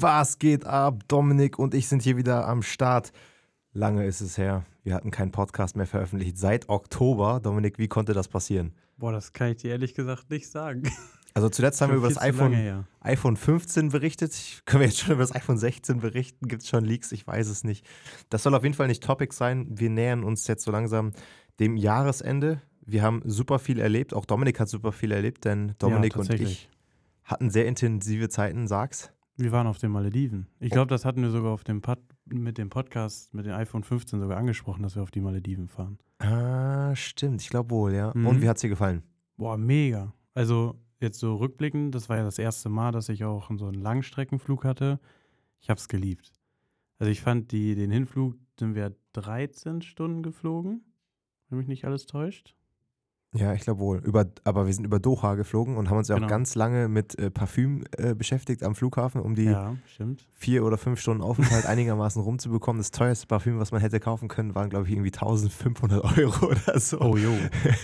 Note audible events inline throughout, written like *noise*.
Was geht ab? Dominik und ich sind hier wieder am Start. Lange ist es her. Wir hatten keinen Podcast mehr veröffentlicht seit Oktober. Dominik, wie konnte das passieren? Boah, das kann ich dir ehrlich gesagt nicht sagen. Also zuletzt haben wir über das iPhone, lange iPhone 15 berichtet. Ich, können wir jetzt schon über das iPhone 16 berichten? Gibt es schon Leaks? Ich weiß es nicht. Das soll auf jeden Fall nicht Topic sein. Wir nähern uns jetzt so langsam dem Jahresende. Wir haben super viel erlebt. Auch Dominik hat super viel erlebt, denn Dominik ja, und ich hatten sehr intensive Zeiten, sag's. Wir waren auf den Malediven. Ich Oh. glaube, das hatten wir sogar auf dem Pod, mit dem Podcast, mit dem iPhone 15 sogar angesprochen, dass wir auf die Malediven fahren. Ah, stimmt. Ich glaube wohl, ja. Mhm. Und wie hat's dir gefallen? Boah, mega. Also jetzt so rückblickend, das war ja das erste Mal, dass ich auch so einen Langstreckenflug hatte. Ich habe es geliebt. Also ich fand die, den Hinflug sind wir 13 Stunden geflogen, wenn mich nicht alles täuscht. Ja, ich glaube wohl. Über, aber wir sind über Doha geflogen und haben uns ja auch Genau. ganz lange mit äh, Parfüm äh, beschäftigt am Flughafen, um die Ja, vier oder fünf Stunden Aufenthalt *laughs* einigermaßen rumzubekommen. Das teuerste Parfüm, was man hätte kaufen können, waren, glaube ich, irgendwie 1500 Euro *laughs* oder so. Oh jo,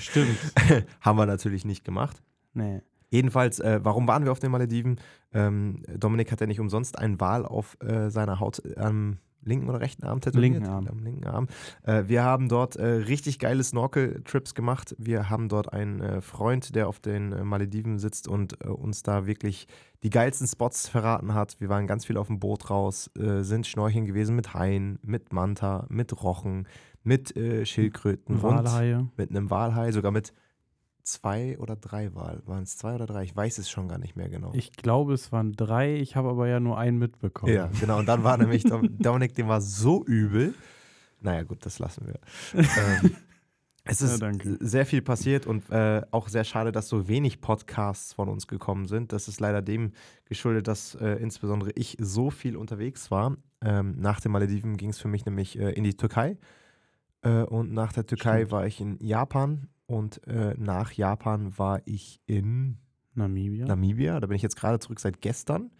stimmt. *laughs* haben wir natürlich nicht gemacht. Nee. Jedenfalls, äh, warum waren wir auf den Malediven? Ähm, Dominik hat ja nicht umsonst einen Wal auf äh, seiner Haut am linken oder rechten Arm tätowiert. Linken Arm. Am linken Arm. Äh, wir haben dort äh, richtig geile Snorkel-Trips gemacht. Wir haben dort einen äh, Freund, der auf den äh, Malediven sitzt und äh, uns da wirklich die geilsten Spots verraten hat. Wir waren ganz viel auf dem Boot raus, äh, sind schnorcheln gewesen mit Haien, mit Manta, mit Rochen, mit Schildkröten und Walhaie. mit einem Walhai, sogar mit zwei oder drei Wal. Waren es zwei oder drei? Ich weiß es schon gar nicht mehr genau. Ich glaube, es waren drei. Ich habe aber ja nur einen mitbekommen. ja, genau. Und dann war nämlich Dom *laughs* Dominik, dem war so übel. Naja, gut, das lassen wir. ähm, es *laughs* Ja, ist danke. sehr viel passiert und äh, auch sehr schade, dass so wenig Podcasts von uns gekommen sind. Das ist leider dem geschuldet, dass äh, insbesondere ich so viel unterwegs war. Ähm, nach den Malediven ging es für mich nämlich äh, in die Türkei. Äh, und nach der Türkei Stimmt. war ich in Japan. Und äh, nach Japan war ich in Namibia. Namibia. Da bin ich jetzt gerade zurück seit gestern.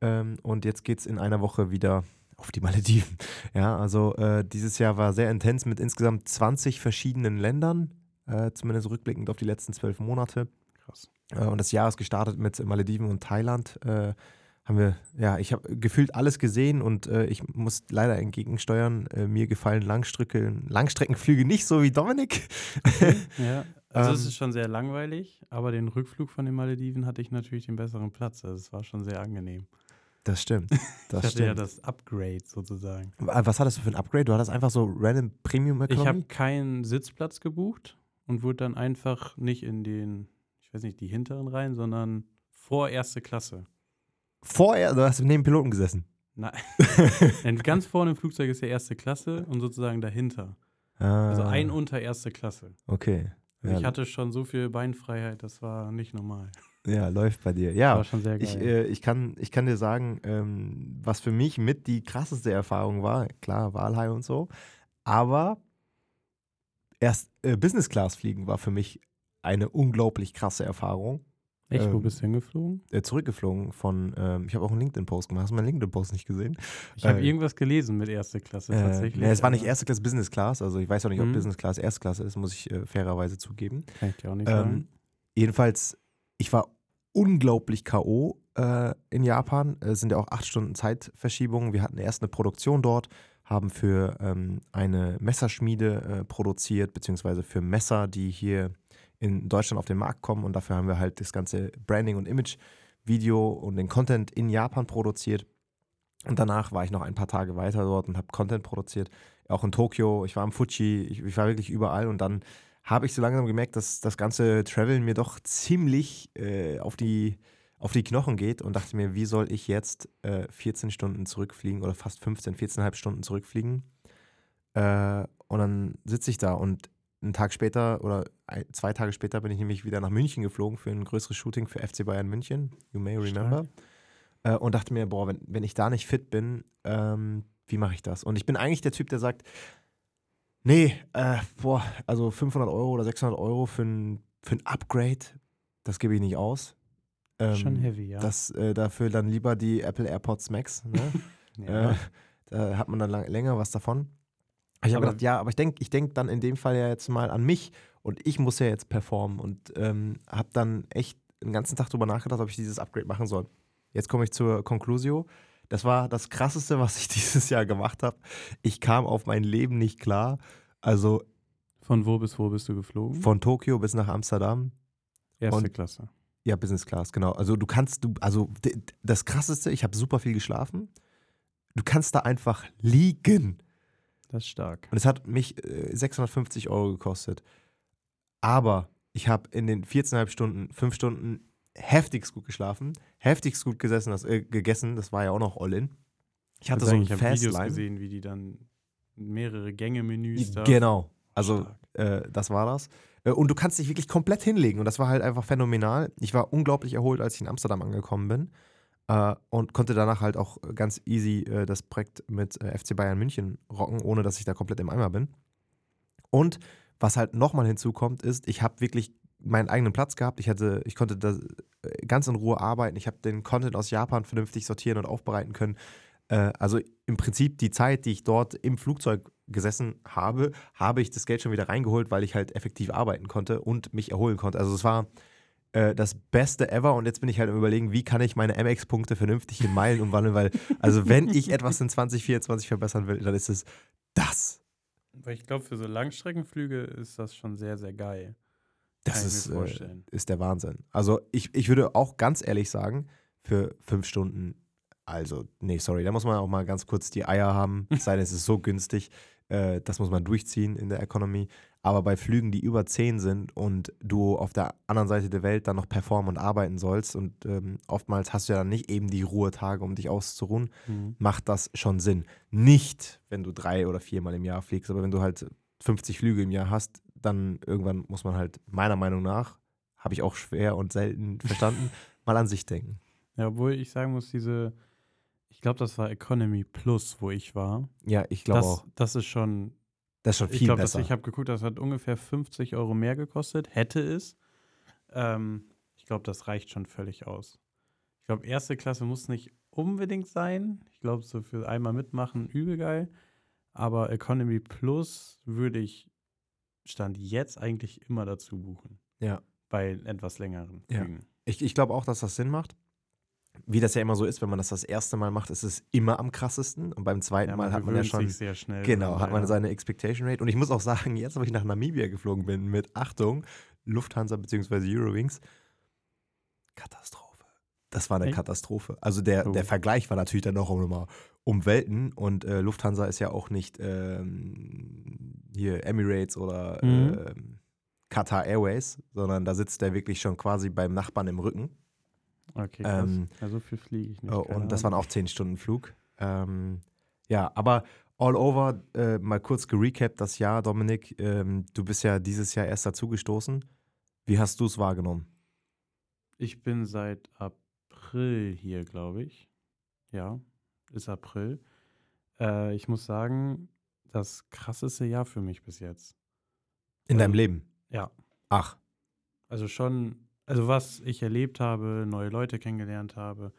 Ähm, und jetzt geht es in einer Woche wieder auf die Malediven. *laughs* Ja, also äh, dieses Jahr war sehr intens mit insgesamt 20 verschiedenen Ländern, äh, zumindest rückblickend auf die letzten zwölf Monate. Krass. Äh, und das Jahr ist gestartet mit Malediven und Thailand. Haben wir, ja, ich habe gefühlt alles gesehen und äh, ich muss leider entgegensteuern. Äh, mir gefallen Langstrecke, Langstreckenflüge nicht so wie Dominik. *laughs* Ja. Also es Ähm, ist schon sehr langweilig, aber den Rückflug von den Malediven hatte ich natürlich den besseren Platz. Also es war schon sehr angenehm. Das stimmt. *laughs* ich Das hatte ja stimmt. das Upgrade sozusagen. Was hattest du für ein Upgrade? Du hattest einfach so random Premium Ich Economy? habe keinen Sitzplatz gebucht und wurde dann einfach nicht in den, ich weiß nicht, die hinteren rein, sondern vor erste Klasse. Vorher, du hast neben Piloten gesessen. Nein. *laughs* Denn ganz vorne im Flugzeug ist ja erste Klasse und sozusagen dahinter. Also Ah, ein unter erste Klasse. Okay. Also Ja, Ich hatte schon so viel Beinfreiheit, das war nicht normal. ja, läuft bei dir. Das Ja, war schon sehr geil. ich, äh, ich, kann, ich kann dir sagen, ähm, was für mich mit die krasseste Erfahrung war. Klar, Walhai und so. Aber erst äh, Business Class fliegen war für mich eine unglaublich krasse Erfahrung. Echt, wo ähm, bist du hingeflogen? Äh, zurückgeflogen von, ähm, ich habe auch einen LinkedIn-Post gemacht. Hast du meinen LinkedIn-Post nicht gesehen? Ich habe äh, irgendwas gelesen mit erste Klasse Äh, tatsächlich. nee, es war nicht erste Klasse Business Class. Also ich weiß auch nicht, ob Mhm. Business Class Erste Klasse ist, muss ich äh, fairerweise zugeben. Kann ich dir auch nicht Ähm, sagen. jedenfalls, ich war unglaublich K.O. Äh, in Japan. Es sind ja auch acht Stunden Zeitverschiebung. Wir hatten erst eine Produktion dort, haben für ähm, eine Messerschmiede äh, produziert, beziehungsweise für Messer, die hier in Deutschland auf den Markt kommen. Und dafür haben wir halt das ganze Branding und Image-Video und den Content in Japan produziert. Und danach war ich noch ein paar Tage weiter dort und habe Content produziert. Auch in Tokio, ich war am Fuji, ich, ich war wirklich überall. Und dann habe ich so langsam gemerkt, dass das ganze Traveln mir doch ziemlich äh, auf, die, auf die Knochen geht und dachte mir, wie soll ich jetzt äh, 14 Stunden zurückfliegen oder fast 15, 14,5 Stunden zurückfliegen? Äh, und dann sitze ich da und einen Tag später oder zwei Tage später bin ich nämlich wieder nach München geflogen für ein größeres Shooting für FC Bayern München. You may remember. Äh, und dachte mir, boah, wenn, wenn ich da nicht fit bin, ähm, wie mache ich das? Und ich bin eigentlich der Typ, der sagt, nee, äh, boah, also 500 Euro oder 600 Euro für ein, für ein Upgrade, das gebe ich nicht aus. Ähm, Schon heavy, ja. Das, äh, dafür dann lieber die Apple AirPods Max. Ne? *laughs* ja. äh, da hat man dann lang, länger was davon. Ich habe gedacht, ja, aber ich denke ich denk dann in dem Fall ja jetzt mal an mich und ich muss ja jetzt performen und ähm, habe dann echt den ganzen Tag drüber nachgedacht, ob ich dieses Upgrade machen soll. Jetzt komme ich zur Conclusio. Das war das Krasseste, was ich *laughs* dieses Jahr gemacht habe. Ich kam auf mein Leben nicht klar. Also Von wo bis wo bist du geflogen? von Tokio bis nach Amsterdam. Erste und- Klasse. Ja, Business Class, genau. Also du kannst, du, also das Krasseste, ich habe super viel geschlafen. Du kannst da einfach liegen. Das ist stark. Und es hat mich äh, 650 Euro gekostet. Aber ich habe in den 14,5 Stunden, 5 Stunden heftigst gut geschlafen, heftigst gut gesessen, das, äh, gegessen. Das war ja auch noch All-In. Ich hatte so ein ich habe Videos Fastline. gesehen, wie die dann mehrere Gänge-Menüs da. Genau. Also äh, das war das. Äh, Und du kannst dich wirklich komplett hinlegen. Und das war halt einfach phänomenal. Ich war unglaublich erholt, als ich in Amsterdam angekommen bin. Äh, und konnte danach halt auch ganz easy äh, das Projekt mit äh, FC Bayern München rocken, ohne dass ich da komplett im Eimer bin. Und was halt nochmal hinzukommt, ist, ich habe wirklich meinen eigenen Platz gehabt. Ich, hatte, ich konnte da äh, ganz in Ruhe arbeiten. Ich habe den Content aus Japan vernünftig sortieren und aufbereiten können. Äh, also im Prinzip die Zeit, die ich dort im Flugzeug gesessen habe, habe ich das Geld schon wieder reingeholt, weil ich halt effektiv arbeiten konnte und mich erholen konnte. Also es war äh, das Beste ever und jetzt bin ich halt am überlegen, wie kann ich meine MX-Punkte vernünftig in Meilen umwandeln, weil also wenn ich etwas in 2024 verbessern will, dann ist es das. Weil ich glaube, für so Langstreckenflüge ist das schon sehr, sehr geil. Das ist, äh, ist der Wahnsinn. Also ich, ich würde auch ganz ehrlich sagen, für fünf Stunden, also, nee, sorry, da muss man auch mal ganz kurz die Eier haben, es sei denn, es ist so günstig, äh, das muss man durchziehen in der Economy. Aber bei Flügen, die über 10 sind und du auf der anderen Seite der Welt dann noch performen und arbeiten sollst und ähm, oftmals hast du ja dann nicht eben die Ruhetage, um dich auszuruhen, Mhm. macht das schon Sinn. Nicht, wenn du drei oder viermal im Jahr fliegst, aber wenn du halt 50 Flüge im Jahr hast, dann irgendwann muss man halt, meiner Meinung nach, habe ich auch schwer und selten verstanden, *laughs* mal an sich denken. Ja, obwohl ich sagen muss, diese, ich glaube, das war Economy Plus, wo ich war. Ja, ich glaube Das, auch. das ist schon, Das ist schon ich viel glaube, besser. ich habe geguckt, das hat ungefähr 50 Euro mehr gekostet, hätte es. Ähm, ich glaube, das reicht schon völlig aus. Ich glaube, erste Klasse muss nicht unbedingt sein. Ich glaube, so für einmal mitmachen, übel geil. Aber Economy Plus würde ich Stand jetzt eigentlich immer dazu buchen. Ja. Bei etwas längeren Ja. Flügen. Ich, ich glaube auch, dass das Sinn macht. Wie das ja immer so ist, wenn man das das erste Mal macht, ist es immer am krassesten. Und beim zweiten Mal hat man ja schon sehr schnell Genau, hat man ja. seine Expectation Rate. Und ich muss auch sagen, jetzt, wo ich nach Namibia geflogen bin, mit Achtung, Lufthansa bzw. Eurowings, Katastrophe. Das war eine Echt? Katastrophe. Also der, Oh. der Vergleich war natürlich dann noch um, nochmal um Welten. Und äh, Lufthansa ist ja auch nicht ähm, hier Emirates oder Mhm. ähm, Qatar Airways, sondern da sitzt der wirklich schon quasi beim Nachbarn im Rücken. Okay, krass. Ähm, ja, so viel fliege ich nicht. Oh, keine und das waren Ahnung. auch 10 Stunden Flug. Ähm, ja, aber all over, äh, mal kurz gerecapt das Jahr, Dominik. Ähm, du bist ja dieses Jahr erst dazugestoßen. Wie hast du es wahrgenommen? Ich bin seit April hier, glaube ich. Ja, ist April. Äh, ich muss sagen, das krasseste Jahr für mich bis jetzt. In deinem Ähm, Leben? Ja. Ach, Also schon, also was ich erlebt habe, neue Leute kennengelernt habe,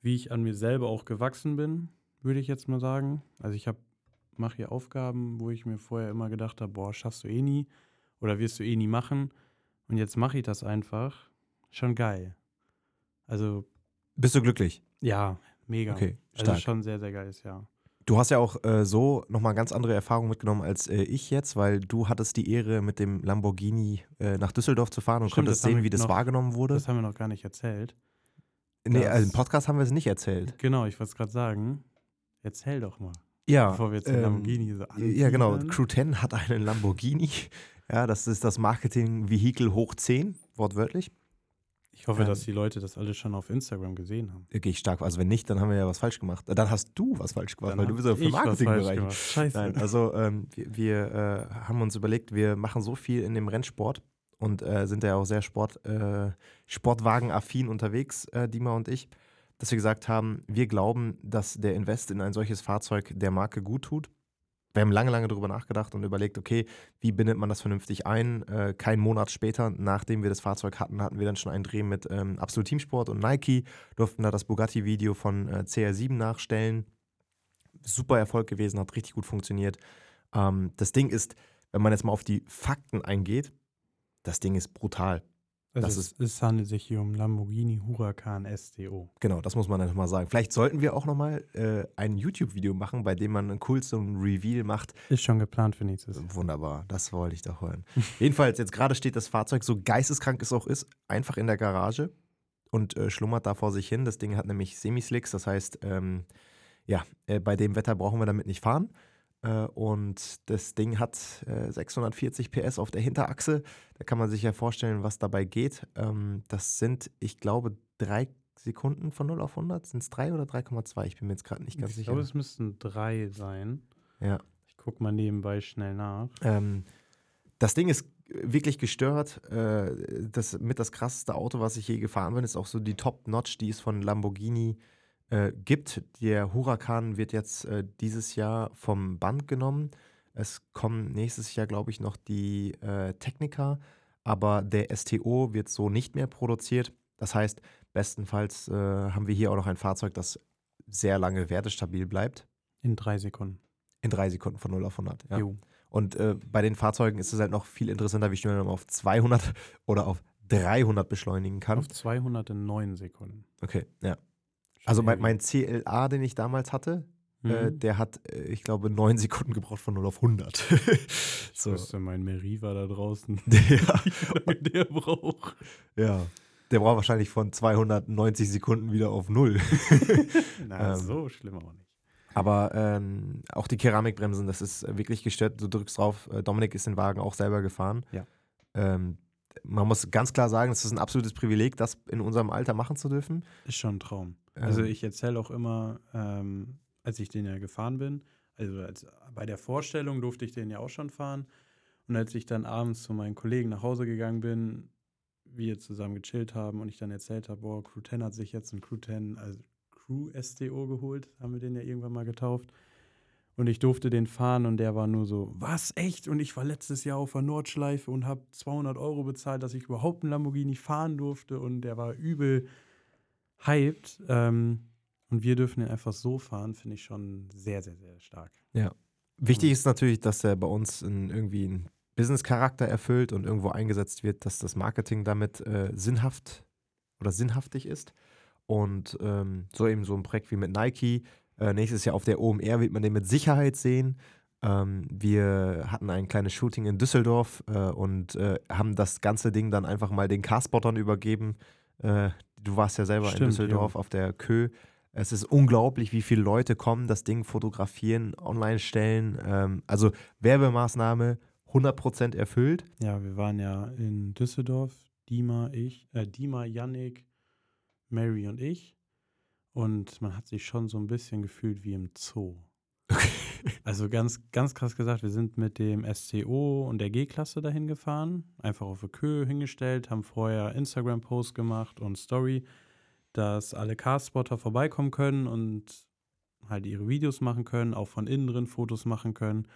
wie ich an mir selber auch gewachsen bin, würde ich jetzt mal sagen. Also ich habe mache hier Aufgaben, wo ich mir vorher immer gedacht habe, boah, schaffst du eh nie oder wirst du eh nie machen. Und jetzt mache ich das einfach. Schon geil. Also bist du glücklich? ja, mega. Okay, Also stark. schon sehr, sehr geiles Jahr. Du hast ja auch äh, so nochmal ganz andere Erfahrungen mitgenommen als äh, ich jetzt, weil du hattest die Ehre, mit dem Lamborghini äh, nach Düsseldorf zu fahren und Stimmt, konntest sehen, wie das noch- wahrgenommen wurde. Das haben wir noch gar nicht erzählt. nee, also im Podcast haben wir es nicht erzählt. Genau, ich wollte es gerade sagen. Erzähl doch mal, Ja. bevor wir jetzt den ähm, Lamborghini so Ja, genau. Crew 10 hat einen Lamborghini. *laughs* Ja, das ist das Marketing-Vehikel hoch 10, wortwörtlich. Ich hoffe, Ähm, dass die Leute das alle schon auf Instagram gesehen haben. Gehe ich stark. Also wenn nicht, dann haben wir ja was falsch gemacht. Äh, Dann hast du was falsch gemacht, Dann weil du bist ja für Marketingbereich. Scheiße. Nein, also ähm, wir, wir äh, haben uns überlegt, wir machen so viel in dem Rennsport und äh, sind ja auch sehr Sport, äh, Sportwagen-affin unterwegs, äh, Dima und ich, dass wir gesagt haben, wir glauben, dass der Invest in ein solches Fahrzeug der Marke gut tut. Wir haben lange, lange darüber nachgedacht und überlegt, okay, wie bindet man das vernünftig ein? Äh, kein Monat später, nachdem wir das Fahrzeug hatten, hatten wir dann schon einen Dreh mit ähm, Absolut Teamsport und Nike, durften da das Bugatti-Video von äh, CR7 nachstellen. Super Erfolg gewesen, hat richtig gut funktioniert. Ähm, das Ding ist, wenn man jetzt mal auf die Fakten eingeht, das Ding ist brutal. Also Das es, es handelt sich hier um Lamborghini Huracan STO. Genau, das muss man dann nochmal sagen. Vielleicht sollten wir auch nochmal äh, ein YouTube-Video machen, bei dem man einen coolsten Reveal macht. Ist schon geplant für nächstes Jahr. Wunderbar, das wollte ich doch hören. *laughs* Jedenfalls, jetzt gerade steht das Fahrzeug, so geisteskrank es auch ist, einfach in der Garage und äh, schlummert da vor sich hin. Das Ding hat nämlich Semislicks, das heißt, ähm, ja, äh, bei dem Wetter brauchen wir damit nicht fahren. Äh, und das Ding hat äh, 640 PS auf der Hinterachse. Da kann man sich ja vorstellen, was dabei geht. Ähm, das sind, ich glaube, drei Sekunden von 0 auf 100. Sind es drei oder 3,2? Ich bin mir jetzt gerade nicht ganz ich sicher. glaube, es müssten drei sein. Ja. Ich gucke mal nebenbei schnell nach. Ähm, das Ding ist wirklich gestört. Äh, das mit das krasseste Auto, was ich je gefahren bin, ist auch so die Top-Notch, die es von Lamborghini äh, gibt. Der Huracan wird jetzt äh, dieses Jahr vom Band genommen. Es kommen nächstes Jahr, glaube ich, noch die äh, Techniker, aber der STO wird so nicht mehr produziert. Das heißt, bestenfalls äh, haben wir hier auch noch ein Fahrzeug, das sehr lange wertestabil bleibt. In drei Sekunden. In drei Sekunden von 0 auf 100. Ja. Jo. Und äh, bei den Fahrzeugen ist es halt noch viel interessanter, wie schnell man auf 200 oder auf 300 beschleunigen kann. Auf 209 Sekunden. Okay, ja. Also mein, mein CLA, den ich damals hatte, äh, Mhm. der hat, äh, ich glaube, 9 Sekunden gebraucht von 0 auf 100. *laughs* Ich so. wüsste, mein Meriva da draußen, *laughs* ja, *laughs* der braucht. ja. Der braucht wahrscheinlich von 290 Sekunden wieder auf 0. Na, Ähm. so schlimm auch nicht. Aber ähm, auch die Keramikbremsen, das ist äh, wirklich gestört. Du drückst drauf. Äh, Dominik ist den Wagen auch selber gefahren. Ja. Ähm, man muss ganz klar sagen, es ist ein absolutes Privileg, das in unserem Alter machen zu dürfen. Ist schon ein Traum. Also Ähm, ich erzähle auch immer, ähm, als ich den ja gefahren bin, also als, bei der Vorstellung durfte ich den ja auch schon fahren. Und als ich dann abends zu meinen Kollegen nach Hause gegangen bin, wir zusammen gechillt haben und ich dann erzählt habe, boah, Crew 10 hat sich jetzt einen Crew 10, also Crew STO geholt, haben wir den ja irgendwann mal getauft. Und ich durfte den fahren und der war nur so, was, echt? Und ich war letztes Jahr auf der Nordschleife und habe 200 Euro bezahlt, dass ich überhaupt einen Lamborghini fahren durfte. Und der war übel hyped. Ähm, und wir dürfen den einfach so fahren, finde ich schon sehr, sehr, sehr stark. Wichtig ist natürlich, dass er bei uns in irgendwie einen Business-Charakter erfüllt und irgendwo eingesetzt wird, dass das Marketing damit äh, sinnhaft oder sinnhaftig ist. Und ähm, so eben so ein Projekt wie mit Nike. Äh, nächstes Jahr auf der OMR wird man den mit Sicherheit sehen. Ähm, wir hatten ein kleines Shooting in Düsseldorf äh, und äh, haben das ganze Ding dann einfach mal den Carspottern übergeben. Du warst ja selber in Stimmt, Düsseldorf jo. auf der Kö. Es ist unglaublich, wie viele Leute kommen, das Ding fotografieren, online stellen. Ähm, also Werbemaßnahme 100% erfüllt. Ja, wir waren ja in Düsseldorf, Dima, ich, äh, Dima, Yannick, Mary und ich. Und man hat sich schon so ein bisschen gefühlt wie im Zoo. Also ganz, ganz krass gesagt, wir sind mit dem SCO und der G-Klasse dahin gefahren, einfach auf der Kö hingestellt, haben vorher Instagram-Post gemacht und Story, dass alle Carspotter vorbeikommen können und halt ihre Videos machen können, auch von innen drin Fotos machen können.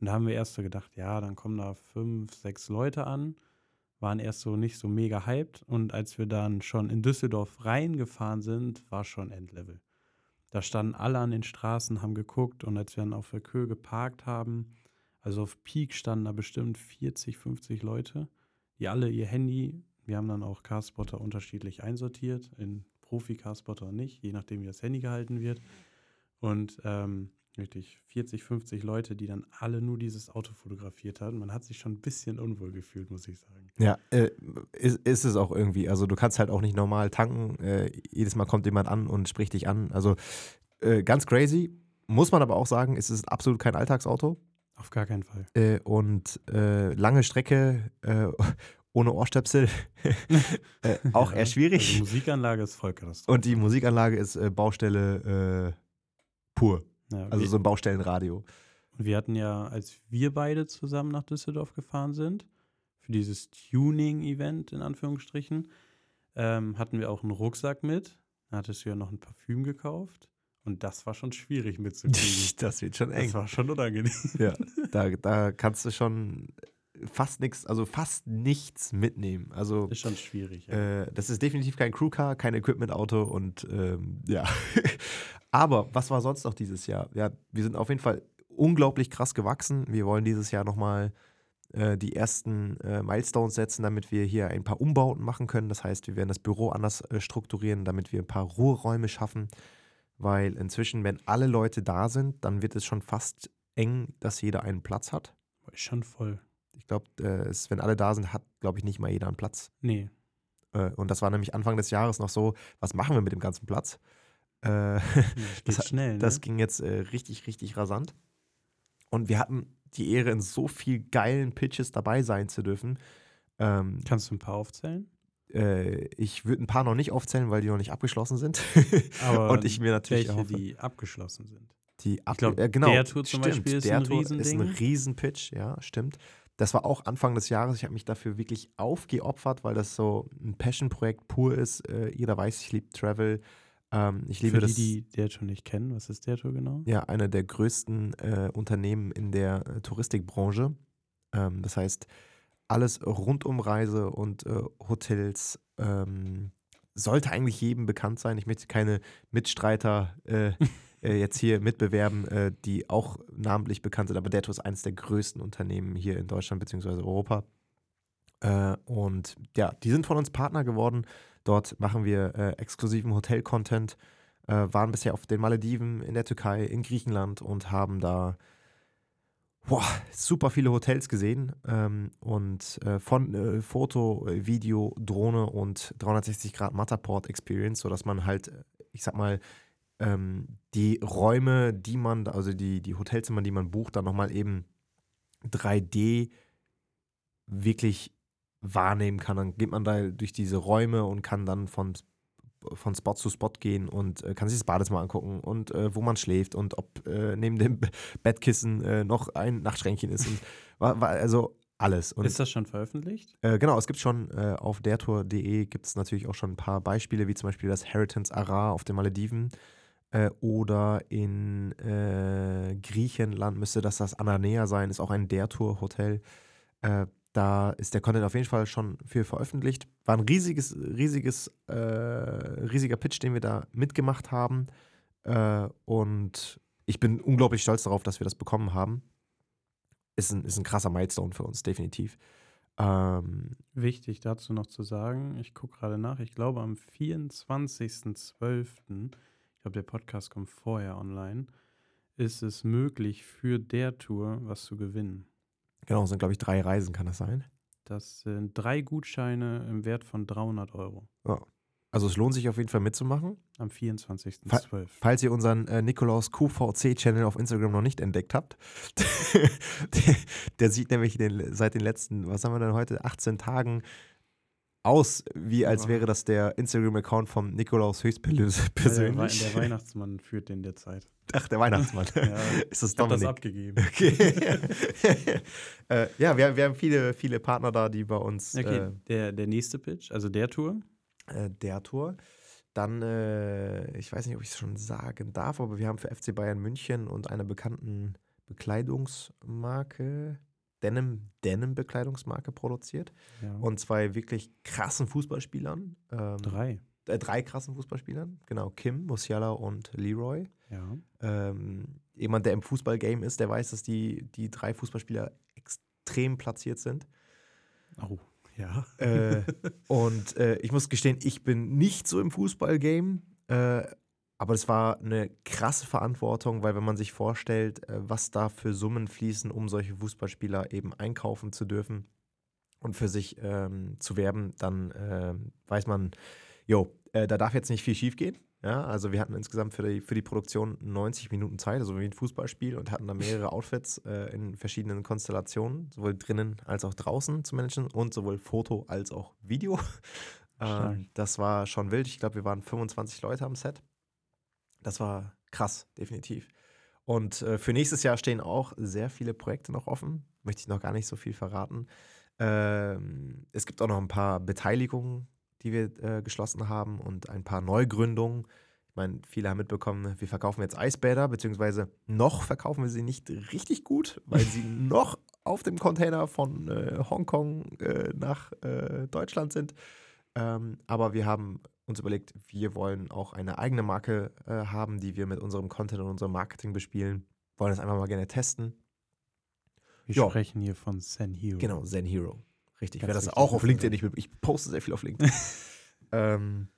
Und da haben wir erst so gedacht, ja, dann kommen da fünf, sechs Leute an, waren erst so nicht so mega hyped. Und als wir dann schon in Düsseldorf reingefahren sind, war schon Endlevel. Da standen alle an den Straßen, haben geguckt und als wir dann auf der Kö geparkt haben, also auf Peak standen da bestimmt 40, 50 Leute, die alle ihr Handy, wir haben dann auch Carspotter unterschiedlich einsortiert, in Profi-Carspotter und nicht, je nachdem wie das Handy gehalten wird. Und ähm, wirklich 40, 50 Leute, die dann alle nur dieses Auto fotografiert haben. Man hat sich schon ein bisschen unwohl gefühlt, muss ich sagen. Ja, äh, ist, ist es auch irgendwie. Also du kannst halt auch nicht normal tanken. Äh, jedes Mal kommt jemand an und spricht dich an. Also äh, ganz crazy. Muss man aber auch sagen, es ist absolut kein Alltagsauto. Auf gar keinen Fall. Äh, und äh, lange Strecke äh, *laughs* ohne Ohrstöpsel *laughs* auch eher Also schwierig. Musikanlage ist voll Katastrophe. Und die Musikanlage ist Baustelle pur. Ja, Also wir, so ein Baustellenradio. wir hatten ja, als wir beide zusammen nach Düsseldorf gefahren sind, für dieses Tuning-Event in Anführungsstrichen, ähm, hatten wir auch einen Rucksack mit. Da hattest du ja noch ein Parfüm gekauft. Und das war schon schwierig mitzukriegen. *laughs* das wird schon eng. das war schon unangenehm. Ja, *laughs* da, da kannst du schon fast nichts, also fast nichts mitnehmen. Also Ist schon schwierig. Ja. äh, das ist definitiv kein Crewcar, kein Equipment-Auto und ähm, ja. *laughs* Aber was war sonst noch dieses Jahr? Ja, wir sind auf jeden Fall unglaublich krass gewachsen. Wir wollen dieses Jahr nochmal äh, die ersten äh, Milestones setzen, damit wir hier ein paar Umbauten machen können. Das heißt, wir werden das Büro anders äh, strukturieren, damit wir ein paar Ruheräume schaffen. Weil inzwischen, wenn alle Leute da sind, dann wird es schon fast eng, dass jeder einen Platz hat. Ist schon voll. Ich glaube, äh, wenn alle da sind, hat, glaube ich, nicht mal jeder einen Platz. Nee. Äh, und das war nämlich Anfang des Jahres noch so, was machen wir mit dem ganzen Platz? Äh, *laughs* *laughs* Das- geht schnell, ne? das ging jetzt äh, richtig, richtig rasant. Und wir hatten die Ehre, in so viel geilen Pitches dabei sein zu dürfen. Ähm, Kannst du ein paar aufzählen? äh, ich würde ein paar noch nicht aufzählen, weil die noch nicht abgeschlossen sind. *laughs* Aber Und ich mir natürlich welche, erhoffe, die abgeschlossen sind. die ab glaub, äh, genau, der Tour zum stimmt, Beispiel ist der ein Tour ist ein. Riesenpitch, ja, stimmt. Das war auch Anfang des Jahres. Ich habe mich dafür wirklich aufgeopfert, weil das so ein Passion-Projekt pur ist. Äh, jeder weiß, ich liebe Travel. Ähm, ich liebe Für das. die, die der Tour nicht kennen, was ist der Tour genau? ja, einer der größten äh, Unternehmen in der äh, Touristikbranche. Ähm, das heißt, alles rund um Reise und äh, Hotels ähm, sollte eigentlich jedem bekannt sein. Ich möchte keine Mitstreiter äh, *laughs* äh, jetzt hier mitbewerben, äh, die auch namentlich bekannt sind, aber Detto ist eines der größten Unternehmen hier in Deutschland bzw. Europa. Äh, und ja, die sind von uns Partner geworden. Dort machen wir äh, exklusiven Hotel-Content äh, waren bisher auf den Malediven, in der Türkei, in Griechenland und haben da boah, super viele Hotels gesehen ähm, und äh, von äh, Foto, Video, Drohne und 360 Grad Matterport Experience, sodass man halt, ich sag mal, ähm, die Räume, die man, also die, die Hotelzimmer, die man bucht, dann nochmal eben 3D wirklich wahrnehmen kann. Dann geht man da durch diese Räume und kann dann von von Spot zu Spot gehen und äh, kann sich das Badezimmer angucken und äh, wo man schläft und ob äh, neben dem Bettkissen äh, noch ein Nachtschränkchen ist. Und, *laughs* also alles. Und ist das schon veröffentlicht? äh, genau, es gibt schon äh, auf dertour.de gibt es natürlich auch schon ein paar Beispiele, wie zum Beispiel das Heritance Ara auf den Malediven äh, oder in äh, Griechenland müsste das das Ananea sein, ist auch ein Dertour-Hotel. Äh, da ist der Content auf jeden Fall schon für veröffentlicht. War ein riesiges, riesiges, äh, riesiger Pitch, den wir da mitgemacht haben. Äh, und ich bin unglaublich stolz darauf, dass wir das bekommen haben. Ist ein, ist ein krasser Milestone für uns, definitiv. Ähm, Wichtig dazu noch zu sagen, ich gucke gerade nach, ich glaube am 24.12., ich glaube der Podcast kommt vorher online, ist es möglich für der Tour was zu gewinnen. genau, es sind, glaube ich, drei Reisen, kann das sein? Das sind drei Gutscheine im Wert von 300 Euro Also es lohnt sich auf jeden Fall mitzumachen. am 24.12. Falls ihr unseren äh, Nikolaus QVC-Channel auf Instagram noch nicht entdeckt habt, *laughs* der, der sieht nämlich den, seit den letzten, was haben wir denn heute, 18 Tagen aus, wie als wäre das der Instagram-Account vom Nikolaus höchstpersönlich. der Weihnachtsmann führt den derzeit. Ach, der Weihnachtsmann. Ja, *laughs* Ist das ich habe das Dominik? abgegeben. Okay. *laughs* äh, ja, wir, wir haben viele, viele Partner da, die bei uns Okay, der, der nächste Pitch, also der Tour. äh, der Tour. Dann, äh, ich weiß nicht, ob ich es schon sagen darf, aber wir haben für FC Bayern München und einer bekannten Bekleidungsmarke, Denim, Denim-Bekleidungsmarke produziert. Ja. Und zwei wirklich krassen Fußballspielern. Ähm, drei. Äh, drei krassen Fußballspielern, genau. Kim, Musiala und Leroy. Ja. Ähm, jemand, der im Fußballgame ist, der weiß, dass die, die drei Fußballspieler extrem platziert sind. Oh, ja. Äh, und äh, ich muss gestehen, ich bin nicht so im Fußballgame, äh, aber es war eine krasse Verantwortung, weil wenn man sich vorstellt, äh, was da für Summen fließen, um solche Fußballspieler eben einkaufen zu dürfen und für sich ähm, zu werben, dann ähm, weiß man, jo, äh, da darf jetzt nicht viel schief gehen. Ja, also wir hatten insgesamt für die, für die Produktion 90 Minuten Zeit, also wie ein Fußballspiel und hatten da mehrere Outfits äh, in verschiedenen Konstellationen, sowohl drinnen als auch draußen zu managen und sowohl Foto als auch Video. *laughs* Ähm, das war schon wild. Ich glaube, wir waren 25 Leute am Set. Das war krass, definitiv. Und äh, für nächstes Jahr stehen auch sehr viele Projekte noch offen. Möchte ich noch gar nicht so viel verraten. Ähm, es gibt auch noch ein paar Beteiligungen, die wir äh, geschlossen haben und ein paar Neugründungen. Ich meine, viele haben mitbekommen, wir verkaufen jetzt Eisbäder, beziehungsweise noch verkaufen wir sie nicht richtig gut, weil sie *laughs* noch auf dem Container von äh, Hongkong äh, nach äh, Deutschland sind. Ähm, aber wir haben uns überlegt, wir wollen auch eine eigene Marke äh, haben, die wir mit unserem Content und unserem Marketing bespielen. Wollen das einfach mal gerne testen. Wir Ja. sprechen hier von Zen Hero. Genau, Zen Hero. Richtig. Ganz Wer das auch auf das LinkedIn nicht mit. Ich poste sehr viel auf LinkedIn. *laughs* ähm,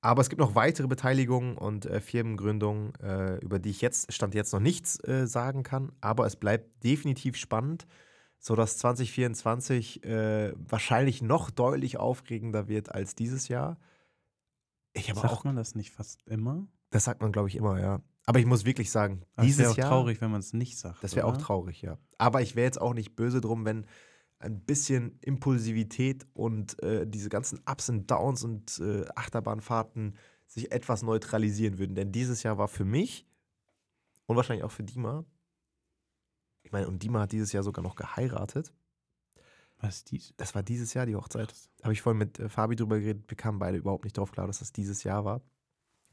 aber es gibt noch weitere Beteiligungen und äh, Firmengründungen, äh, über die ich jetzt, Stand jetzt noch nichts äh, sagen kann. Aber es bleibt definitiv spannend, sodass 2024 äh, wahrscheinlich noch deutlich aufregender wird als dieses Jahr. Ich habe Sagt auch, man das nicht fast immer? das sagt man, glaube ich, immer, ja. Aber ich muss wirklich sagen, Aber es dieses wäre auch Jahr. traurig, wenn man es nicht sagt. Das wäre auch traurig, ja. Aber ich wäre jetzt auch nicht böse drum, wenn ein bisschen Impulsivität und äh, diese ganzen Ups und Downs und äh, Achterbahnfahrten sich etwas neutralisieren würden. Denn dieses Jahr war für mich und wahrscheinlich auch für Dima, ich meine, und Dima hat dieses Jahr sogar noch geheiratet. Was dies? Das war dieses Jahr die Hochzeit. Habe ich vorhin mit äh, Fabi drüber geredet. Wir kamen beide überhaupt nicht drauf klar, dass das dieses Jahr war.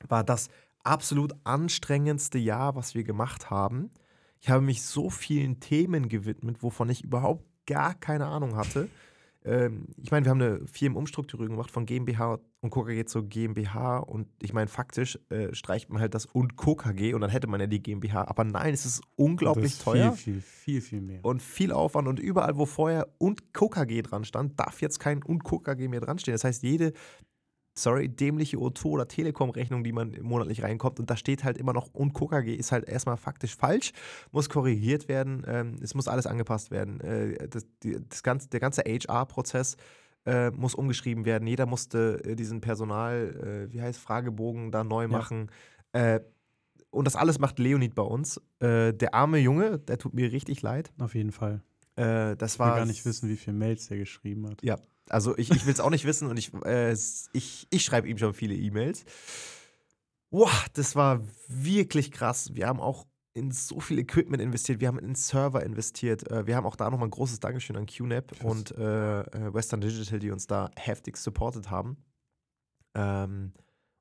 War das absolut anstrengendste Jahr, was wir gemacht haben. Ich habe mich so vielen Themen gewidmet, wovon ich überhaupt gar keine Ahnung hatte. Ähm, ich meine, wir haben eine Firmenumstrukturierung gemacht von GmbH und KKG zu GmbH und ich meine, faktisch äh, streicht man halt das und KKG und dann hätte man ja die GmbH. Aber nein, es ist unglaublich ist teuer Viel, viel, viel, viel mehr. und viel Aufwand und überall, wo vorher und KKG dran stand, darf jetzt kein und KKG mehr dran stehen. Das heißt, jede, sorry, dämliche O2 oder Telekom-Rechnung, die man monatlich reinkommt und da steht halt immer noch und KKG, ist halt erstmal faktisch falsch, muss korrigiert werden, ähm, es muss alles angepasst werden. Äh, das, die, das ganze, der ganze HR-Prozess äh, muss umgeschrieben werden. Jeder musste äh, diesen Personal, äh, wie heißt Fragebogen da neu machen. Äh, und das alles macht Leonid bei uns. Äh, der arme Junge, der tut mir richtig leid. Auf jeden Fall. Das Ich will gar nicht wissen, wie viele Mails der geschrieben hat. Ja, also ich, ich will es auch nicht wissen und ich, äh, ich, ich schreibe ihm schon viele E-Mails. Wow, das war wirklich krass. Wir haben auch in so viel Equipment investiert, wir haben in Server investiert. Äh, wir haben auch da nochmal ein großes Dankeschön an QNAP Krass. und äh, äh, Western Digital, die uns da heftig supportet haben. Ähm,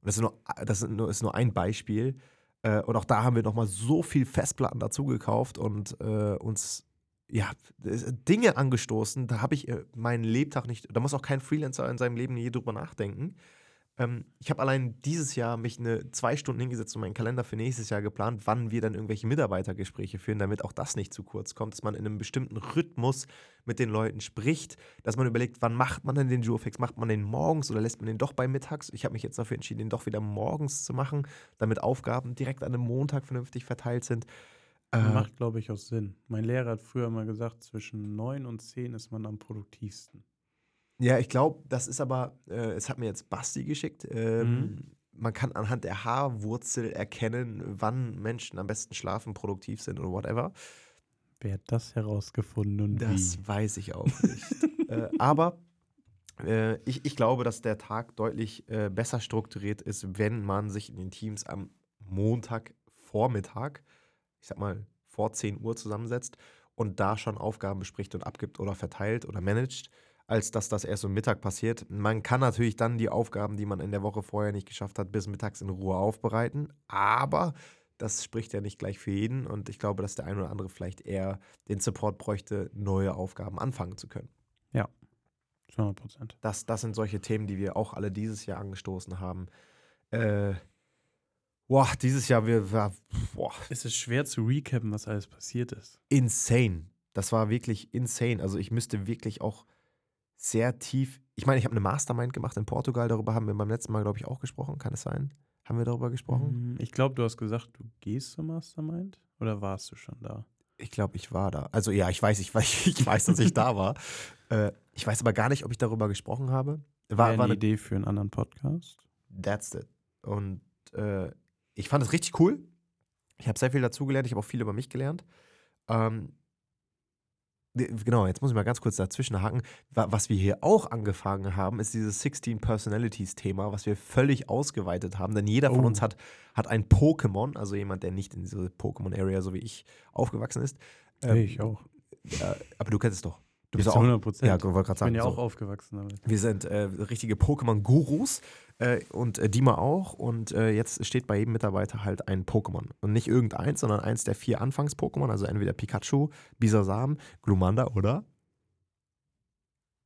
das ist nur, das ist nur, ist nur ein Beispiel. Äh, und auch da haben wir nochmal so viel Festplatten dazu gekauft und äh, uns ja, das- Dinge angestoßen, da habe ich äh, meinen Lebtag nicht, da muss auch kein Freelancer in seinem Leben je drüber nachdenken. Ähm, ich habe allein dieses Jahr mich eine zwei Stunden hingesetzt und meinen Kalender für nächstes Jahr geplant, wann wir dann irgendwelche Mitarbeitergespräche führen, damit auch das nicht zu kurz kommt, dass man in einem bestimmten Rhythmus mit den Leuten spricht, dass man überlegt, wann macht man denn den Duofix? Macht man den morgens oder lässt man den doch bei mittags? Ich habe mich jetzt dafür entschieden, den doch wieder morgens zu machen, damit Aufgaben direkt an einem Montag vernünftig verteilt sind. Äh, Macht, glaube ich, auch Sinn. Mein Lehrer hat früher mal gesagt, zwischen 9 und 10 ist man am produktivsten. Ja, ich glaube, das ist aber, äh, es hat mir jetzt Basti geschickt. Ähm, Man kann anhand der Haarwurzel erkennen, wann Menschen am besten schlafen, produktiv sind oder whatever. Wer hat das herausgefunden und Das wie? weiß ich auch *laughs* nicht. äh, aber äh, ich, ich glaube, dass der Tag deutlich äh, besser strukturiert ist, wenn man sich in den Teams am Montagvormittag, ich sag mal vor 10 Uhr zusammensetzt und da schon Aufgaben bespricht und abgibt oder verteilt oder managt, als dass das erst um Mittag passiert. Man kann natürlich dann die Aufgaben, die man in der Woche vorher nicht geschafft hat, bis mittags in Ruhe aufbereiten, aber das spricht ja nicht gleich für jeden und ich glaube, dass der ein oder andere vielleicht eher den Support bräuchte, neue Aufgaben anfangen zu können. 100 Prozent. Das, das sind solche Themen, die wir auch alle dieses Jahr angestoßen haben. Äh, boah, dieses Jahr wir, war boah, Es ist schwer zu recappen, was alles passiert ist. insane. Das war wirklich insane. Also ich müsste wirklich auch sehr tief. Ich meine, ich habe eine Mastermind gemacht in Portugal. Darüber haben wir beim letzten Mal, glaube ich, auch gesprochen. Kann es sein? Haben wir darüber gesprochen? Mm, Ich glaube, du hast gesagt, du gehst zum Mastermind? Oder warst du schon da? Ich glaube, ich war da. Also ja, ich weiß, ich *laughs* weiß, ich weiß dass ich da war. *laughs* Äh, ich weiß aber gar nicht, ob ich darüber gesprochen habe. War, War, eine eine, Idee für einen anderen Podcast? That's it. Und äh, ich fand es richtig cool. Ich habe sehr viel dazugelernt. Ich habe auch viel über mich gelernt. Ähm, genau, jetzt muss ich mal ganz kurz dazwischen haken. Wa- Was wir hier auch angefangen haben, ist dieses 16 Personalities-Thema, was wir völlig ausgeweitet haben. Denn jeder von Oh. uns hat, hat ein Pokémon, also jemand, der nicht in diese Pokémon-Area, so wie ich, aufgewachsen ist. Ähm, ich auch. äh, aber du kennst es doch. Du bist auch. 100 Prozent. Ja, wollte gerade ich sagen. bin ja so. auch aufgewachsen damit. Wir sind äh, richtige Pokémon-Gurus äh, und äh, Dima auch. Und äh, jetzt steht bei jedem Mitarbeiter halt ein Pokémon. Und nicht irgendeins, sondern eins der vier Anfangs-Pokémon. Also entweder Pikachu, Bisasam, Glumanda oder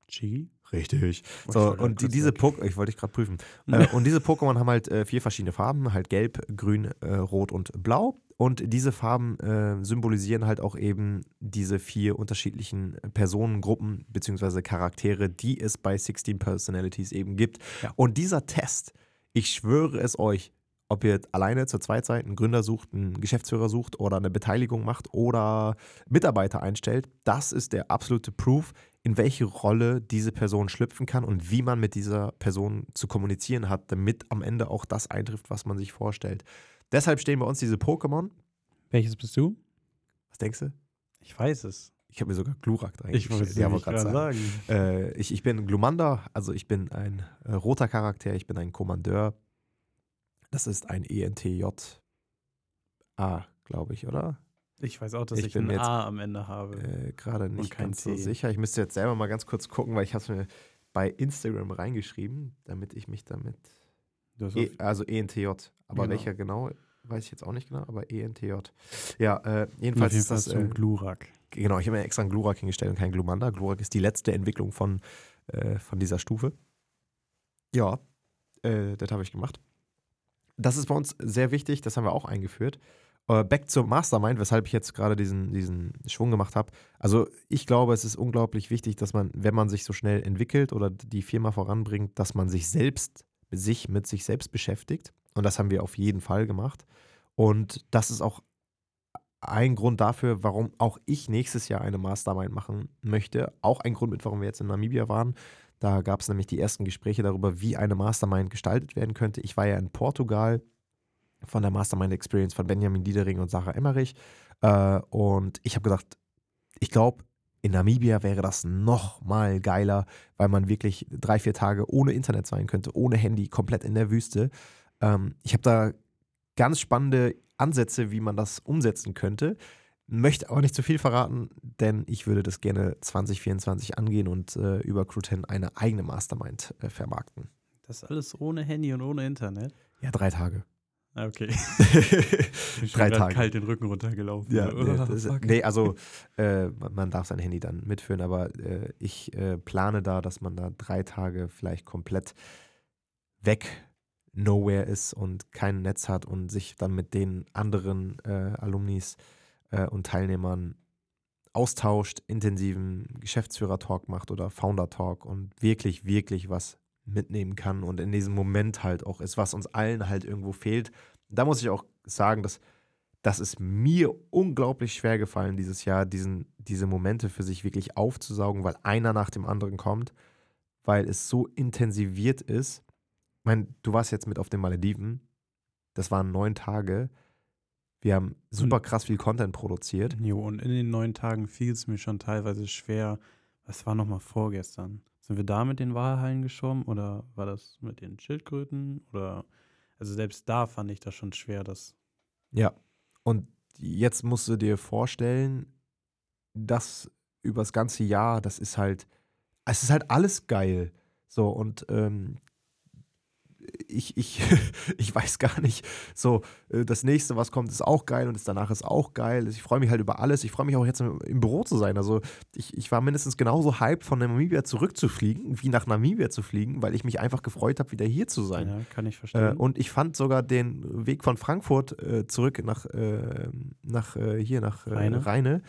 Chigi? Richtig. Ich So, und die, diese. Pokémon, ich wollte dich gerade prüfen. äh, und diese Pokémon haben halt äh, vier verschiedene Farben, halt gelb, grün, äh, rot und blau. Und diese Farben äh, symbolisieren halt auch eben diese vier unterschiedlichen Personengruppen bzw. Charaktere, die es bei 16 Personalities eben gibt. Ja. Und dieser Test, ich schwöre es euch, ob ihr alleine zur Zweitzeit einen Gründer sucht, einen Geschäftsführer sucht oder eine Beteiligung macht oder Mitarbeiter einstellt, das ist der absolute Proof, in welche Rolle diese Person schlüpfen kann und wie man mit dieser Person zu kommunizieren hat, damit am Ende auch das eintrifft, was man sich vorstellt. Deshalb stehen bei uns diese Pokémon. Welches bist du? Was denkst du? Ich weiß es. Ich habe mir sogar Glurak Ich wollte gerade gerade sagen. Äh, ich, ich bin Glumanda, also ich bin ein äh, roter Charakter, ich bin ein Kommandeur. Das ist ein ENTJ A, glaube ich, oder? Ich weiß auch, dass Ich ich, ein A am Ende habe. Äh, Gerade nicht ganz so T. sicher. Ich müsste jetzt selber mal ganz kurz gucken, weil ich habe es mir bei Instagram reingeschrieben, damit ich mich damit. E, also ENTJ. Aber Genau. welcher genau, weiß ich jetzt auch nicht genau, aber ENTJ. Ja, äh, jedenfalls jeden ist das. Äh, Glurak. genau, ich habe mir extra einen Glurak hingestellt und keinen Glumanda. Glurak ist die letzte Entwicklung von, äh, von dieser Stufe. Ja, äh, das habe ich gemacht. Das ist bei uns sehr wichtig, das haben wir auch eingeführt. Äh, back zur Mastermind, weshalb ich jetzt gerade diesen, diesen Schwung gemacht habe. Also ich glaube, es ist unglaublich wichtig, dass man, wenn man sich so schnell entwickelt oder die Firma voranbringt, dass man sich selbst, sich mit sich selbst beschäftigt. Und das haben wir auf jeden Fall gemacht. Und das ist auch ein Grund dafür, warum auch ich nächstes Jahr eine Mastermind machen möchte. Auch ein Grund mit, warum wir jetzt in Namibia waren. Da gab es nämlich die ersten Gespräche darüber, wie eine Mastermind gestaltet werden könnte. Ich war ja in Portugal von der Mastermind Experience von Benjamin Diedering und Sarah Emmerich. Äh, und ich habe gedacht, ich glaube, in Namibia wäre das noch mal geiler, weil man wirklich drei, vier Tage ohne Internet sein könnte, ohne Handy, komplett in der Wüste. Ähm, ich habe da ganz spannende Ansätze, wie man das umsetzen könnte. Möchte aber nicht zu viel verraten, denn ich würde das gerne 2024 angehen und äh, über Crew 10 eine eigene Mastermind äh, vermarkten. Das alles ohne Handy und ohne Internet. Ja, drei Tage. Ah, Okay. *laughs* Drei Tage. kalt den Rücken runtergelaufen. Ja, nee, das, *laughs* nee also äh, man man darf sein Handy dann mitführen, aber äh, ich äh, plane da, dass man da drei Tage vielleicht komplett weg, nowhere ist und kein Netz hat und sich dann mit den anderen äh, Alumnis äh, und Teilnehmern austauscht, intensiven Geschäftsführer-Talk macht oder Founder-Talk und wirklich, wirklich was mitnehmen kann und in diesem Moment halt auch ist, was uns allen halt irgendwo fehlt. Da muss ich auch sagen, dass das ist mir unglaublich schwer gefallen dieses Jahr, diesen, diese Momente für sich wirklich aufzusaugen, weil einer nach dem anderen kommt, weil es so intensiviert ist. Ich meine, du warst jetzt mit auf den Malediven. Das waren neun Tage. Wir haben super krass viel Content produziert. Jo, und in den neun Tagen fiel es mir schon teilweise schwer. Was war nochmal vorgestern? Sind wir da mit den Walhallen geschwommen oder war das mit den Schildkröten? Oder also selbst da fand ich das schon schwer, das. Ja. Und jetzt musst du dir vorstellen, dass übers ganze Jahr, das ist halt, es ist halt alles geil. So, und ähm, ich, ich, *laughs* ich weiß gar nicht, so, äh, das nächste, was kommt, ist auch geil und das danach ist auch geil. Ich freue mich halt über alles. Ich freue mich auch jetzt im, Büro zu sein. Also, ich, ich war mindestens genauso hyped, von Namibia zurückzufliegen, wie nach Namibia zu fliegen, weil ich mich einfach gefreut habe, wieder hier zu sein. Ja, kann ich Äh, verstehen. und ich fand sogar den Weg von Frankfurt äh, zurück nach, äh, nach äh, hier nach äh, Rheine. Rheine.